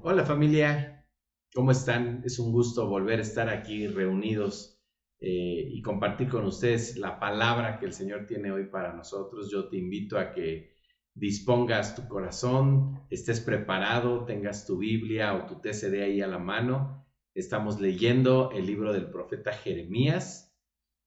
Hola familia, ¿cómo están? Es un gusto volver a estar aquí reunidos eh, y compartir con ustedes la palabra que el Señor tiene hoy para nosotros. Yo te invito a que dispongas tu corazón, estés preparado, tengas tu Biblia o tu TCD ahí a la mano. Estamos leyendo el libro del profeta Jeremías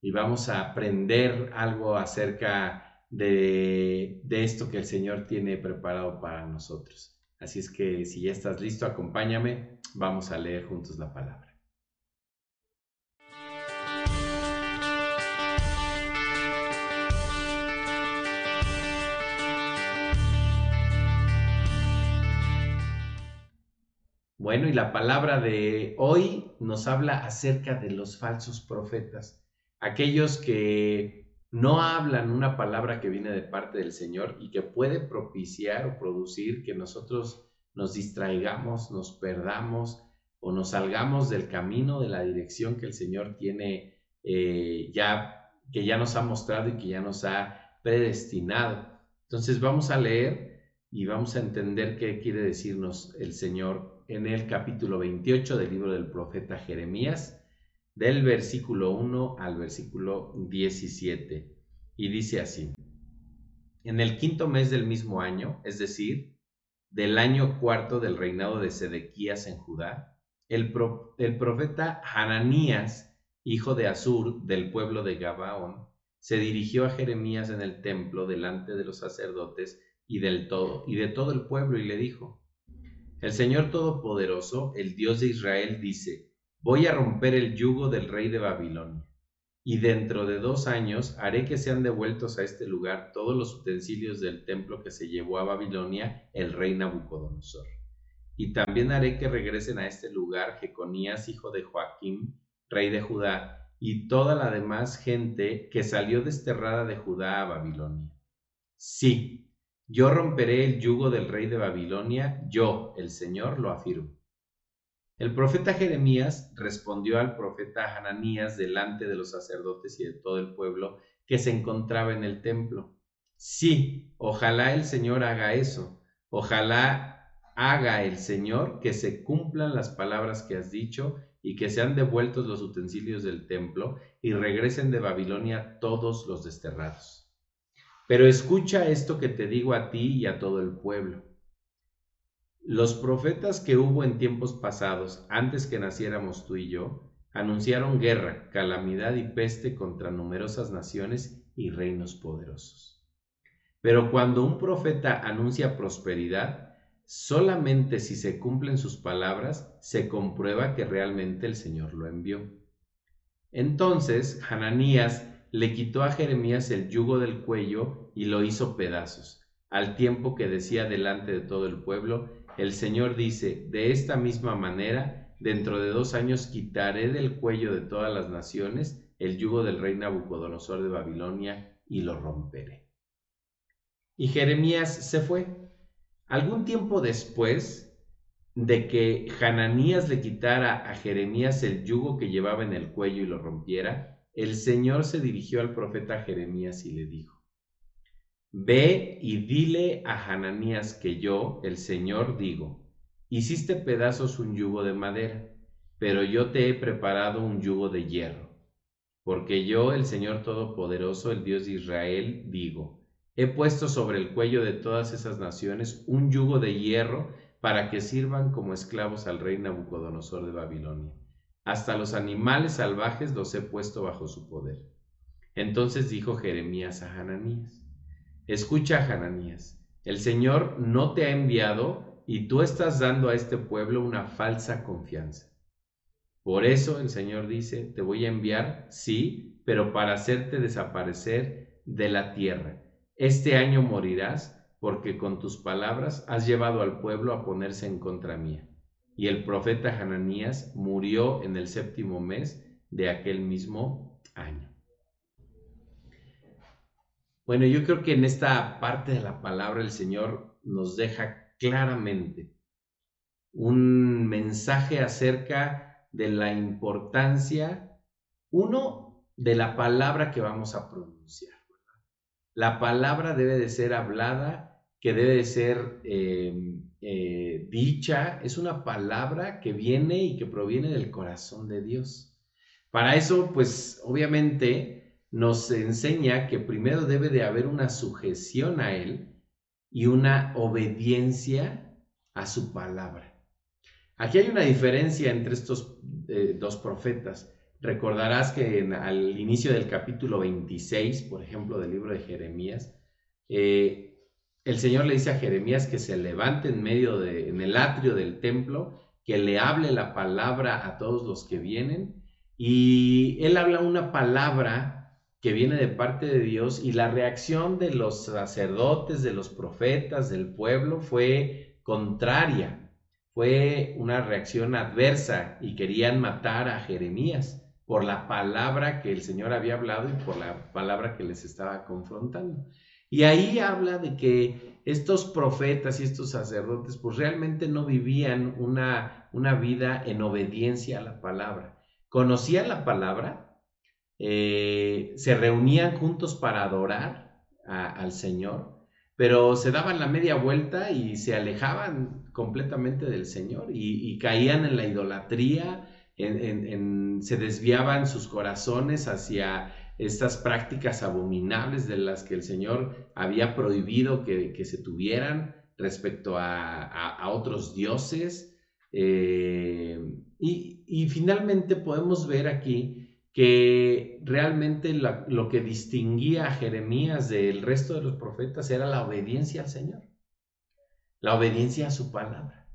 y vamos a aprender algo acerca de, de esto que el Señor tiene preparado para nosotros. Así es que si ya estás listo, acompáñame, vamos a leer juntos la palabra. Bueno, y la palabra de hoy nos habla acerca de los falsos profetas, aquellos que no hablan una palabra que viene de parte del Señor y que puede propiciar o producir que nosotros nos distraigamos, nos perdamos o nos salgamos del camino, de la dirección que el Señor tiene eh, ya, que ya nos ha mostrado y que ya nos ha predestinado. Entonces vamos a leer y vamos a entender qué quiere decirnos el Señor en el capítulo 28 del libro del profeta Jeremías del versículo 1 al versículo 17. Y dice así, en el quinto mes del mismo año, es decir, del año cuarto del reinado de Sedequías en Judá, el, el profeta Hananías, hijo de Asur, del pueblo de Gabaón, se dirigió a Jeremías en el templo delante de los sacerdotes y del todo y de todo el pueblo y le dijo: El Señor todopoderoso, el Dios de Israel dice: Voy a romper el yugo del rey de Babilonia, y dentro de dos años haré que sean devueltos a este lugar todos los utensilios del templo que se llevó a Babilonia el rey Nabucodonosor. Y también haré que regresen a este lugar Jeconías, hijo de Joaquín, rey de Judá, y toda la demás gente que salió desterrada de Judá a Babilonia. Sí, yo romperé el yugo del rey de Babilonia, yo, el Señor, lo afirmo. El profeta Jeremías respondió al profeta Hananías delante de los sacerdotes y de todo el pueblo que se encontraba en el templo. Sí, ojalá el Señor haga eso. Ojalá haga el Señor que se cumplan las palabras que has dicho y que sean devueltos los utensilios del templo y regresen de Babilonia todos los desterrados. Pero escucha esto que te digo a ti y a todo el pueblo. Los profetas que hubo en tiempos pasados, antes que naciéramos tú y yo, anunciaron guerra, calamidad y peste contra numerosas naciones y reinos poderosos. Pero cuando un profeta anuncia prosperidad, solamente si se cumplen sus palabras se comprueba que realmente el Señor lo envió. Entonces Hananías le quitó a Jeremías el yugo del cuello y lo hizo pedazos, al tiempo que decía delante de todo el pueblo, el Señor dice, de esta misma manera, dentro de dos años quitaré del cuello de todas las naciones el yugo del rey Nabucodonosor de Babilonia y lo romperé. Y Jeremías se fue. Algún tiempo después de que Hananías le quitara a Jeremías el yugo que llevaba en el cuello y lo rompiera, el Señor se dirigió al profeta Jeremías y le dijo, Ve y dile a Hananías que yo, el Señor, digo, hiciste pedazos un yugo de madera, pero yo te he preparado un yugo de hierro. Porque yo, el Señor Todopoderoso, el Dios de Israel, digo, he puesto sobre el cuello de todas esas naciones un yugo de hierro para que sirvan como esclavos al rey Nabucodonosor de Babilonia. Hasta los animales salvajes los he puesto bajo su poder. Entonces dijo Jeremías a Hananías, Escucha, Hananías, el Señor no te ha enviado y tú estás dando a este pueblo una falsa confianza. Por eso el Señor dice, te voy a enviar, sí, pero para hacerte desaparecer de la tierra. Este año morirás porque con tus palabras has llevado al pueblo a ponerse en contra mía. Y el profeta Hananías murió en el séptimo mes de aquel mismo año. Bueno, yo creo que en esta parte de la palabra el Señor nos deja claramente un mensaje acerca de la importancia, uno, de la palabra que vamos a pronunciar. La palabra debe de ser hablada, que debe de ser eh, eh, dicha, es una palabra que viene y que proviene del corazón de Dios. Para eso, pues obviamente nos enseña que primero debe de haber una sujeción a Él y una obediencia a su palabra. Aquí hay una diferencia entre estos eh, dos profetas. Recordarás que al inicio del capítulo 26, por ejemplo, del libro de Jeremías, eh, el Señor le dice a Jeremías que se levante en medio de, en el atrio del templo, que le hable la palabra a todos los que vienen. Y él habla una palabra que viene de parte de Dios y la reacción de los sacerdotes, de los profetas, del pueblo fue contraria. Fue una reacción adversa y querían matar a Jeremías por la palabra que el Señor había hablado y por la palabra que les estaba confrontando. Y ahí habla de que estos profetas y estos sacerdotes pues realmente no vivían una, una vida en obediencia a la palabra. Conocían la palabra, eh, se reunían juntos para adorar al Señor, pero se daban la media vuelta y se alejaban completamente del Señor y caían en la idolatría, se desviaban sus corazones hacia estas prácticas abominables de las que el Señor había prohibido que, se tuvieran respecto a, otros dioses. Eh, y, finalmente podemos ver aquí que realmente lo que distinguía a Jeremías del resto de los profetas era la obediencia al Señor, la obediencia a su palabra.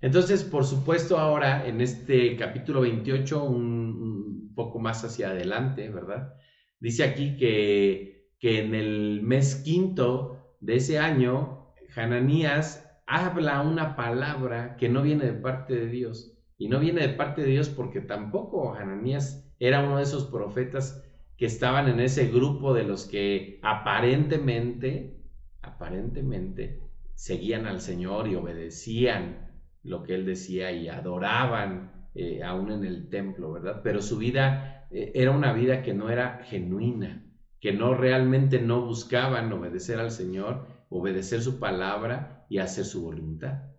Entonces, por supuesto, ahora en este capítulo 28, un, poco más hacia adelante, ¿verdad? Dice aquí que, que en el mes quinto de ese año, Hananías habla una palabra que no viene de parte de Dios. Y no viene de parte de Dios porque tampoco Hananías era uno de esos profetas que estaban en ese grupo de los que aparentemente, aparentemente, seguían al Señor y obedecían lo que él decía y adoraban eh, aún en el templo, ¿verdad? Pero su vida eh, era una vida que no era genuina, que no realmente no buscaban obedecer al Señor, obedecer su palabra y hacer su voluntad.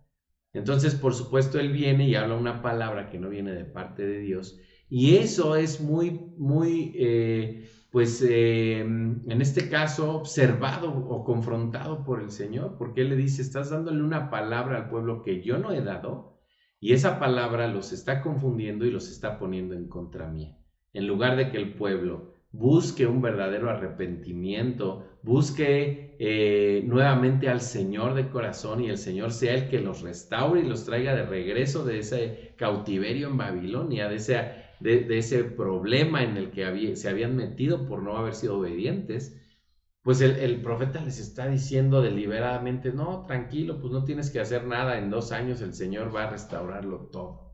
Entonces, por supuesto, él viene y habla una palabra que no viene de parte de Dios. Y eso es muy, muy, eh, pues, en este caso, observado o confrontado por el Señor, porque Él le dice, estás dándole una palabra al pueblo que yo no he dado, y esa palabra los está confundiendo y los está poniendo en contra mía. En lugar de que el pueblo busque un verdadero arrepentimiento, busque eh, nuevamente al Señor de corazón y el Señor sea el que los restaure y los traiga de regreso de ese cautiverio en Babilonia, de ese de, ese problema en el que se habían metido por no haber sido obedientes, pues el, profeta les está diciendo deliberadamente, no, tranquilo, pues no tienes que hacer nada, en dos años el Señor va a restaurarlo todo.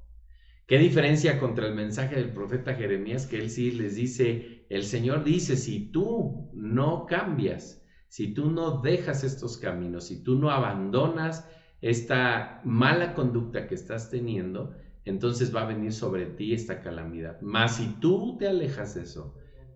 ¿Qué diferencia contra el mensaje del profeta Jeremías que él sí les dice, el Señor dice, si tú no cambias, si tú no dejas estos caminos, si tú no abandonas esta mala conducta que estás teniendo, entonces va a venir sobre ti esta calamidad. Mas si tú te alejas de eso,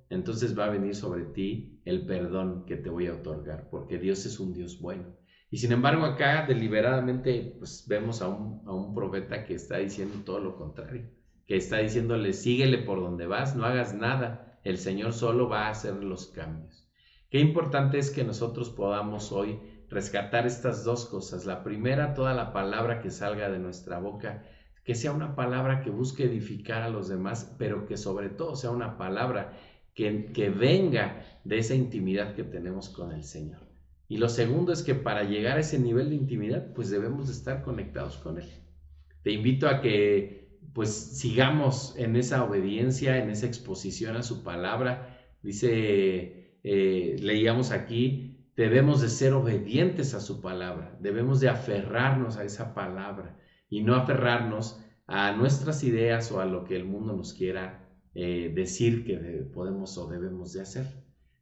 entonces va a venir sobre ti el perdón que te voy a otorgar, porque Dios es un Dios bueno. Y sin embargo acá deliberadamente pues vemos a un, a un profeta que está diciendo todo lo contrario, que está diciéndole, síguele por donde vas, no hagas nada, el Señor solo va a hacer los cambios. Qué importante es que nosotros podamos hoy rescatar estas dos cosas. La primera, toda la palabra que salga de nuestra boca que sea una palabra que busque edificar a los demás, pero que sobre todo sea una palabra que, que venga de esa intimidad que tenemos con el Señor. Y lo segundo es que para llegar a ese nivel de intimidad, pues debemos de estar conectados con Él. Te invito a que pues sigamos en esa obediencia, en esa exposición a su palabra. Dice, eh, leíamos aquí, debemos de ser obedientes a su palabra, debemos de aferrarnos a esa palabra y no aferrarnos a nuestras ideas o a lo que el mundo nos quiera eh, decir que podemos o debemos de hacer.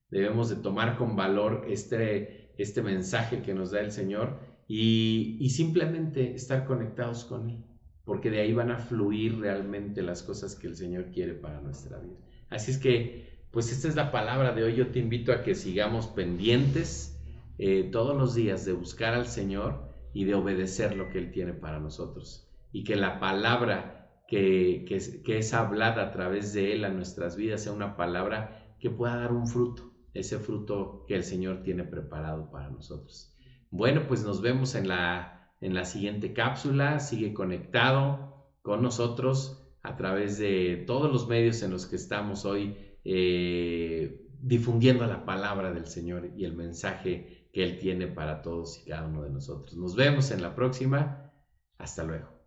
Debemos de tomar con valor este, este mensaje que nos da el Señor y, y simplemente estar conectados con Él, porque de ahí van a fluir realmente las cosas que el Señor quiere para nuestra vida. Así es que, pues esta es la palabra de hoy. Yo te invito a que sigamos pendientes eh, todos los días de buscar al Señor y de obedecer lo que Él tiene para nosotros. Y que la palabra que, que, es hablada a través de Él a nuestras vidas sea una palabra que pueda dar un fruto, ese fruto que el Señor tiene preparado para nosotros. Bueno, pues nos vemos en la, en la siguiente cápsula. Sigue conectado con nosotros a través de todos los medios en los que estamos hoy eh, difundiendo la palabra del Señor y el mensaje que Él tiene para todos y cada uno de nosotros. Nos vemos en la próxima. Hasta luego.